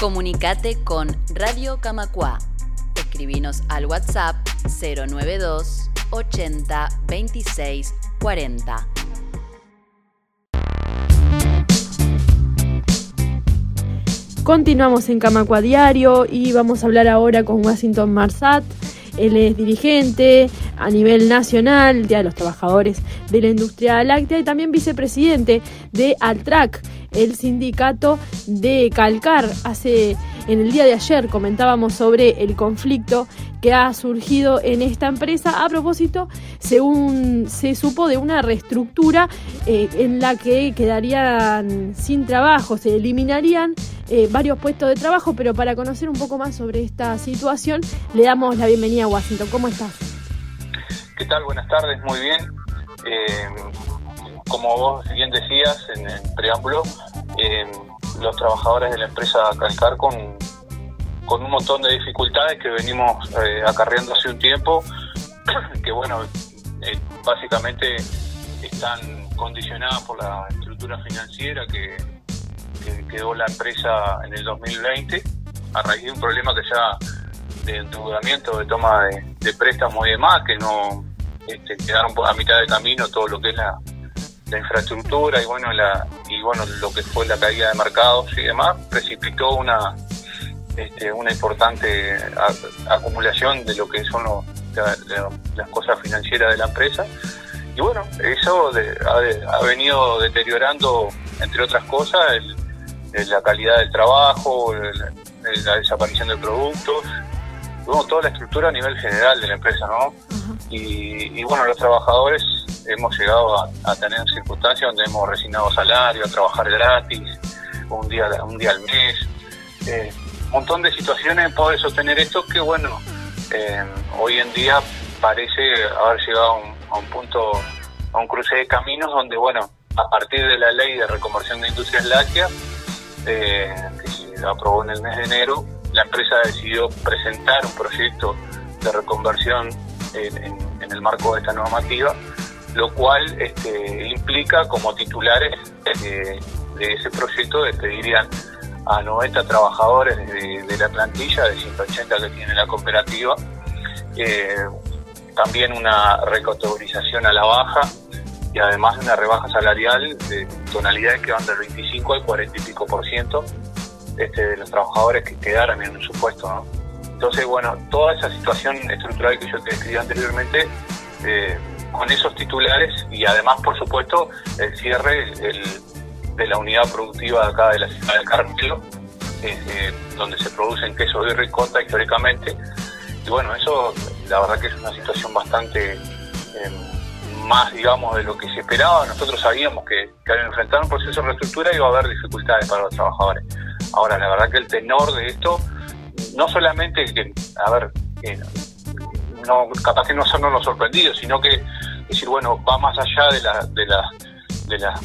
Comunicate con Radio Camacua. Escribinos al WhatsApp 092 80 26 40. Continuamos en Camacua Diario y vamos a hablar ahora con Washington Marsat. Él es dirigente a nivel nacional de los trabajadores de la industria láctea y también vicepresidente de Altrac, el sindicato de Calcar. Hace en el día de ayer comentábamos sobre el conflicto que ha surgido en esta empresa a propósito, según se supo, de una reestructura eh, en la que quedarían sin trabajo, se eliminarían eh, varios puestos de trabajo, pero para conocer un poco más sobre esta situación, le damos la bienvenida a Washington. ¿Cómo estás? ¿Qué tal? Buenas tardes, muy bien. Eh, como vos bien decías en el preámbulo, eh, los trabajadores de la empresa Calcar con, con un montón de dificultades que venimos eh, acarreando hace un tiempo, que bueno, eh, básicamente están condicionadas por la estructura financiera que, quedó la empresa en el 2020 a raíz de un problema que ya de endeudamiento, de toma de, de préstamos y demás, que no este, quedaron a mitad de camino todo lo que es la, la infraestructura y bueno la y bueno lo que fue la caída de mercados y demás precipitó una este, una importante acumulación de lo que son las cosas financieras de la empresa. Y bueno eso ha, venido deteriorando entre otras cosas la calidad del trabajo la desaparición de productos toda la estructura a nivel general de la empresa no y, y bueno los trabajadores hemos llegado a, tener circunstancias donde hemos resignado salario, a trabajar gratis, un día, un día al mes. Eh, un montón de situaciones poder sostener esto que, bueno, eh, hoy en día parece haber llegado a un, punto, a un cruce de caminos donde, bueno, a partir de la ley de reconversión de industrias lácteas, eh, que aprobó en el mes de enero, la empresa decidió presentar un proyecto de reconversión en, el marco de esta normativa lo cual este, implica como titulares de, ese proyecto despedirían a 90 trabajadores de, la plantilla de 180 que tiene la cooperativa, eh, también una recategorización a la baja y además una rebaja salarial de tonalidades que van del 25 al 40 y pico por ciento este, de los trabajadores que quedaran en su puesto. Entonces, bueno, toda esa situación estructural que yo te describí anteriormente eh, con esos titulares y además, por supuesto, el cierre de la unidad productiva de acá de la ciudad de Carmelo, eh, donde se producen queso y ricota históricamente. Y bueno, eso la verdad que es una situación bastante em, más, digamos, de lo que se esperaba. Nosotros sabíamos que, al enfrentar un proceso de reestructura iba a haber dificultades para los trabajadores. Ahora, la verdad que el tenor de esto, no solamente que, a ver, no, capaz que no son los sorprendidos, sino que decir, bueno, va más allá de la, de la, de la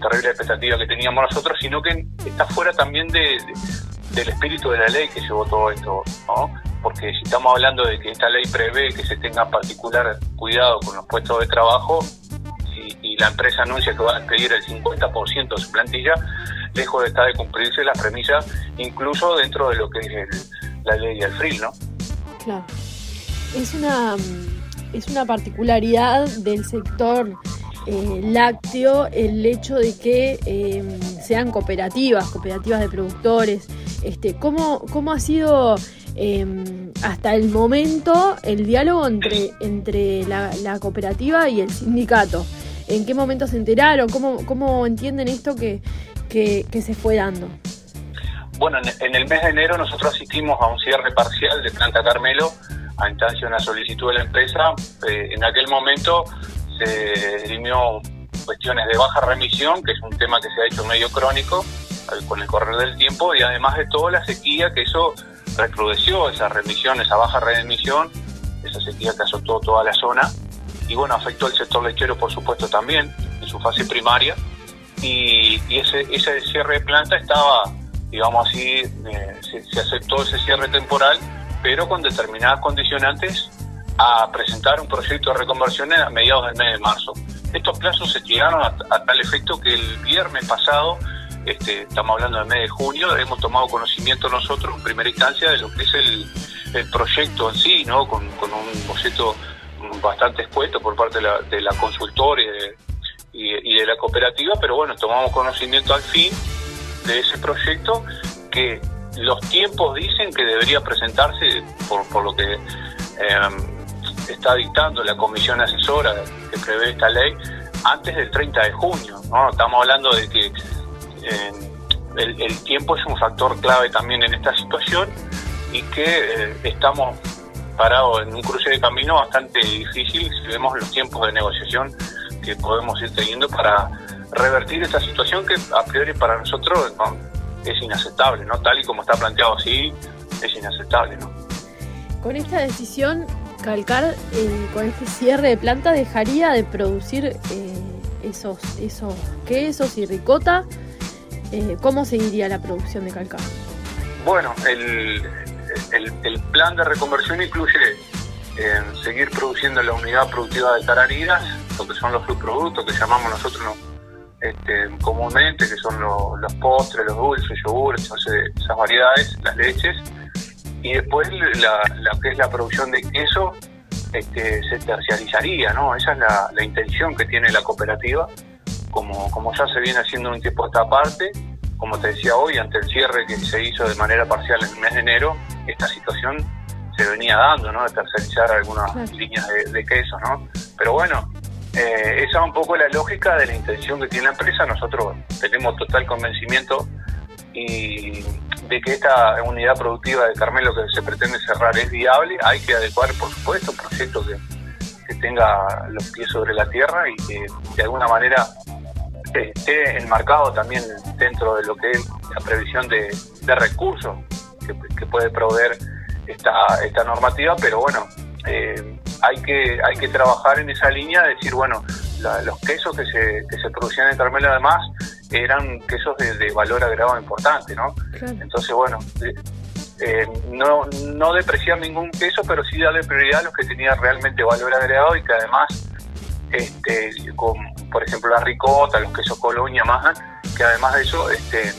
terrible expectativa que teníamos nosotros, sino que está fuera también de, del espíritu de la ley que llevó todo esto, ¿no? Porque si estamos hablando de que esta ley prevé que se tenga particular cuidado con los puestos de trabajo y, la empresa anuncia que va a despedir el 50% de su plantilla, lejos de estar de cumplirse las premisas, incluso dentro de lo que es la ley del FRIL, ¿no? Claro es una, es una particularidad del sector eh, lácteo el hecho de que em, sean cooperativas, cooperativas de productores. Este, ¿cómo, ¿Cómo ha sido em, hasta el momento el diálogo entre, entre la, cooperativa y el sindicato? ¿En qué momento se enteraron? ¿Cómo, cómo entienden esto que, que, se fue dando? Bueno, en el mes de enero nosotros asistimos a un cierre parcial de Planta Carmelo a instancia de una solicitud de la empresa. Eh, en aquel momento se dirimió cuestiones de baja remisión, que es un tema que se ha hecho medio crónico con el correr del tiempo, y además de todo la sequía, que eso recrudeció esa remisión, esa baja remisión, esa sequía que azotó toda la zona, y bueno, afectó al sector lechero, por supuesto, también, en su fase primaria, y, ese, ese cierre de planta estaba, digamos así, eh, se aceptó ese cierre temporal pero con determinadas condicionantes a presentar un proyecto de reconversión a mediados del mes de marzo. Estos plazos se llegaron a, tal efecto que el viernes pasado este, estamos hablando del mes de junio, hemos tomado conocimiento nosotros en primera instancia de lo que es el, proyecto en sí, ¿no? Con, un boceto bastante escueto por parte de la, de la consultora y de, la cooperativa, pero bueno, tomamos conocimiento al fin de ese proyecto que los tiempos dicen que debería presentarse por, por lo que em, está dictando la comisión asesora que prevé esta ley antes del 30 de junio. ¿no? Estamos hablando de que el, tiempo es un factor clave también en esta situación y que eh, estamos parados en un cruce de camino bastante difícil si vemos los tiempos de negociación que podemos ir teniendo para revertir esta situación que a priori para nosotros es inaceptable, ¿no? Tal y como está planteado así, es inaceptable, ¿no? Con esta decisión, Calcar, eh, con este cierre de planta, dejaría de producir eh, esos, esos quesos y ricota. Eh, ¿Cómo seguiría la producción de Calcar? Bueno, el, el, plan de reconversión incluye seguir produciendo la unidad productiva de tararidas, lo que son los subproductos que llamamos nosotros este, comúnmente, que son los postres, los dulces, yogures, esas variedades, las leches y después la, que es la producción de queso este, se terciarizaría, ¿no? Esa es la, intención que tiene la cooperativa, como, como ya se viene haciendo un tiempo esta parte, como te decía hoy, ante el cierre que se hizo de manera parcial en el mes de enero, esta situación se venía dando, ¿no? De terciarizar algunas líneas de, queso, ¿no? Pero bueno, eh, esa es un poco la lógica de la intención que tiene la empresa. Nosotros tenemos total convencimiento y de que esta unidad productiva de Carmelo que se pretende cerrar es viable, hay que adecuar, por supuesto, un proyecto que, tenga los pies sobre la tierra y que de alguna manera esté enmarcado también dentro de lo que es la previsión de, recursos que, puede proveer esta, esta normativa, pero bueno, eh, hay que hay que trabajar en esa línea, decir, bueno, los quesos que se, que se producían en Carmelo además eran quesos de, valor agregado importante, ¿no? Entonces, bueno, eh, eh, no, no depreciar ningún queso, pero sí darle prioridad a los que tenían realmente valor agregado y que además, este, con, por ejemplo, la ricota, los quesos colonia más, que además de eso, este,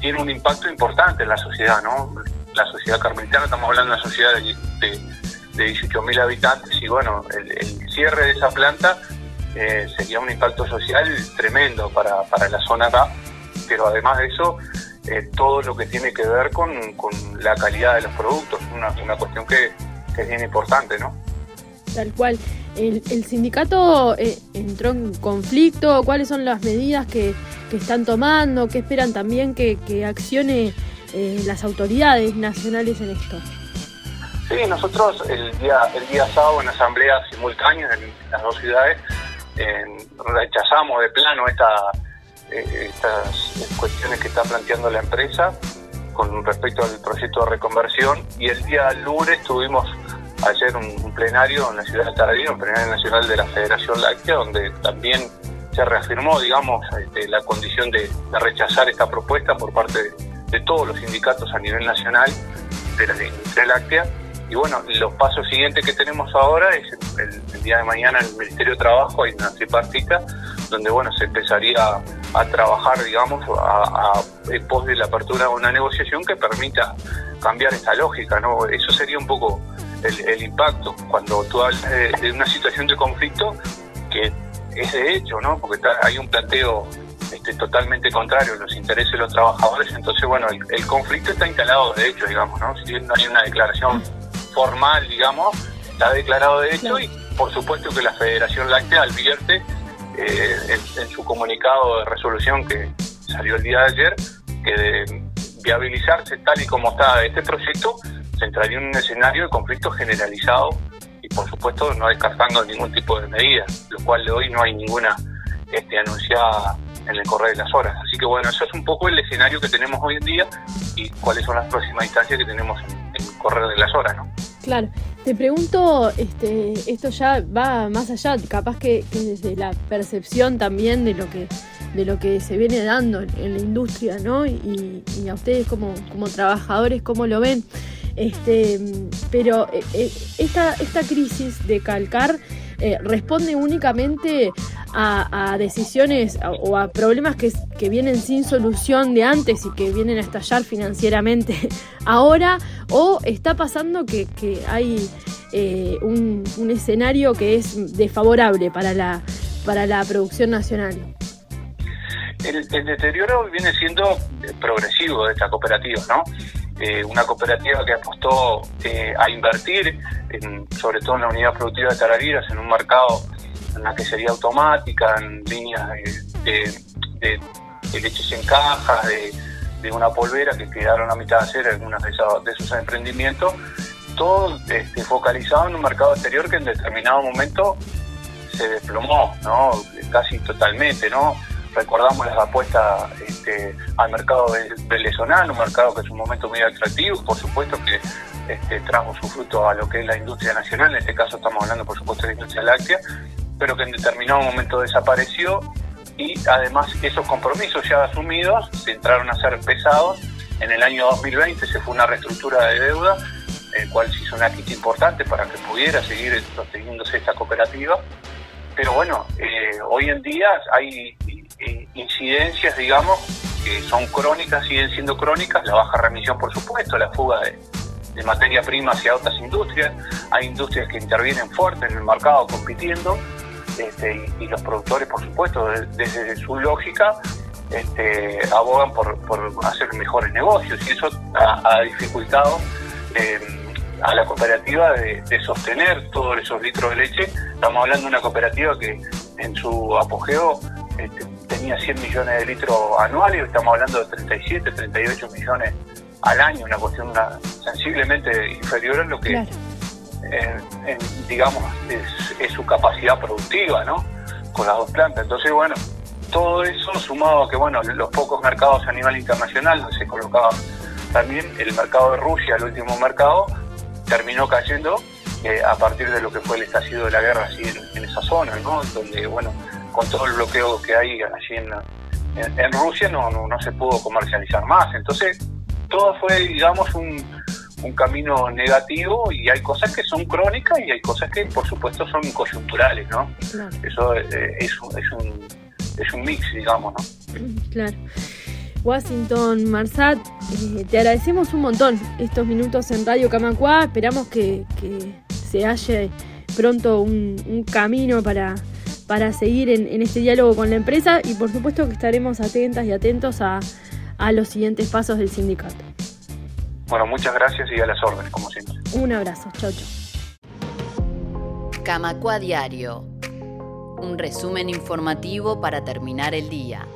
tiene un impacto importante en la sociedad, ¿no? La sociedad carmelitana, estamos hablando de una sociedad de, de, 18.000 habitantes y bueno, el cierre de esa planta eh, sería un impacto social tremendo para, para la zona acá, pero además de eso, eh, todo lo que tiene que ver con, la calidad de los productos, una, una cuestión que, es bien importante, ¿no? Tal cual. ¿El, sindicato eh, entró en conflicto? ¿Cuáles son las medidas que, están tomando? ¿Qué esperan también que, que accione las autoridades nacionales en esto? Sí, nosotros el día, el día sábado en asamblea simultánea en las dos ciudades rechazamos de plano esta, eh, estas cuestiones que está planteando la empresa con respecto al proyecto de reconversión. Y el día lunes tuvimos ayer un, plenario en la ciudad de Taradino, un plenario nacional de la Federación Láctea, donde también se reafirmó, digamos, este, la condición de, rechazar esta propuesta por parte de, todos los sindicatos a nivel nacional de la industria láctea y bueno, los pasos siguientes que tenemos ahora es el, día de mañana en el Ministerio de Trabajo hay una tripartita donde bueno se empezaría a, trabajar, digamos, a, a, pos de la apertura de una negociación que permita cambiar esta lógica, ¿no? Eso sería un poco el, impacto cuando tú hablas de, una situación de conflicto que es de hecho, ¿no? Porque hay un planteo este, totalmente contrario a los intereses de los trabajadores, entonces, bueno, el, el conflicto está instalado de hecho, digamos, ¿no? Si no hay una declaración formal, digamos, está declarado de hecho y por supuesto que la Federación Láctea advierte eh, en, su comunicado de resolución que salió el día de ayer que de viabilizarse tal y como está este proyecto se entraría en un escenario de conflicto generalizado y por supuesto no descartando ningún tipo de medida, lo cual de hoy no hay ninguna este, anunciada en el correr de las horas. Así que bueno, eso es un poco el escenario que tenemos hoy en día y cuáles son las próximas instancias que tenemos en, el correr de las horas, ¿no? Claro, te pregunto, este, esto ya va más allá, capaz que, desde la percepción también de lo que de lo que se viene dando en, la industria, ¿no? Y, a ustedes como, como trabajadores, ¿cómo lo ven? Este, pero eh, eh, esta, esta crisis de calcar eh, responde únicamente a, decisiones o a problemas que, vienen sin solución de antes y que vienen a estallar financieramente ahora, o está pasando que, que hay eh, un, un, escenario que es desfavorable para la, para la producción nacional. El, el deterioro viene siendo progresivo de esta cooperativa, ¿no? Eh, una cooperativa que apostó eh, a invertir, sobre todo en la unidad productiva de Tarariras, en un mercado en la que sería automática, en líneas de, leches en cajas, de, una polvera que quedaron a mitad de hacer algunos de de esos emprendimientos, todo este, focalizado en un mercado exterior que en determinado momento se desplomó, ¿no? casi totalmente, ¿no? recordamos las apuestas este, al mercado venezolano, un mercado que es un momento muy atractivo, por supuesto que este, trajo su fruto a lo que es la industria nacional, en este caso estamos hablando por supuesto de la industria láctea, pero que en determinado momento desapareció y además esos compromisos ya asumidos se entraron a ser pesados. En el año 2020 se fue una reestructura de deuda, el cual se hizo una quita importante para que pudiera seguir sosteniéndose esta cooperativa. Pero bueno, eh, hoy en día hay eh, incidencias, digamos, que son crónicas, siguen siendo crónicas, la baja remisión, por supuesto, la fuga de, materia prima hacia otras industrias, hay industrias que intervienen fuerte en el mercado compitiendo, este, y, los productores, por supuesto, desde su lógica, este, abogan por, hacer mejores negocios, y eso ha, dificultado eh, a la cooperativa de, de, sostener todos esos litros de leche. Estamos hablando de una cooperativa que en su apogeo este, tenía 100 millones de litros anuales, estamos hablando de 37, 38 millones al año, una cuestión sensiblemente inferior a lo que, digamos, es, su capacidad productiva, ¿no? Con las dos plantas. Entonces, bueno, todo eso sumado a que, bueno, los pocos mercados a nivel internacional se colocaba también el mercado de Rusia, el último mercado, terminó cayendo eh, a partir de lo que fue el estallido de la guerra así en, en esa zona, ¿no? Donde, bueno, con todo el bloqueo que hay allí en, Rusia no, no, se pudo comercializar más. Entonces, todo fue, digamos, un, camino negativo y hay cosas que son crónicas y hay cosas que, por supuesto, son coyunturales, ¿no? Eso eh, es, es, un, es un mix, digamos, ¿no? Claro. Washington Marsat, eh, te agradecemos un montón estos minutos en Radio Camacua. Esperamos que, se halle pronto un camino para para seguir en, este diálogo con la empresa y por supuesto que estaremos atentas y atentos a, los siguientes pasos del sindicato. Bueno, muchas gracias y a las órdenes, como siempre. Un abrazo, chau, chau. Camacua Diario, un resumen informativo para terminar el día.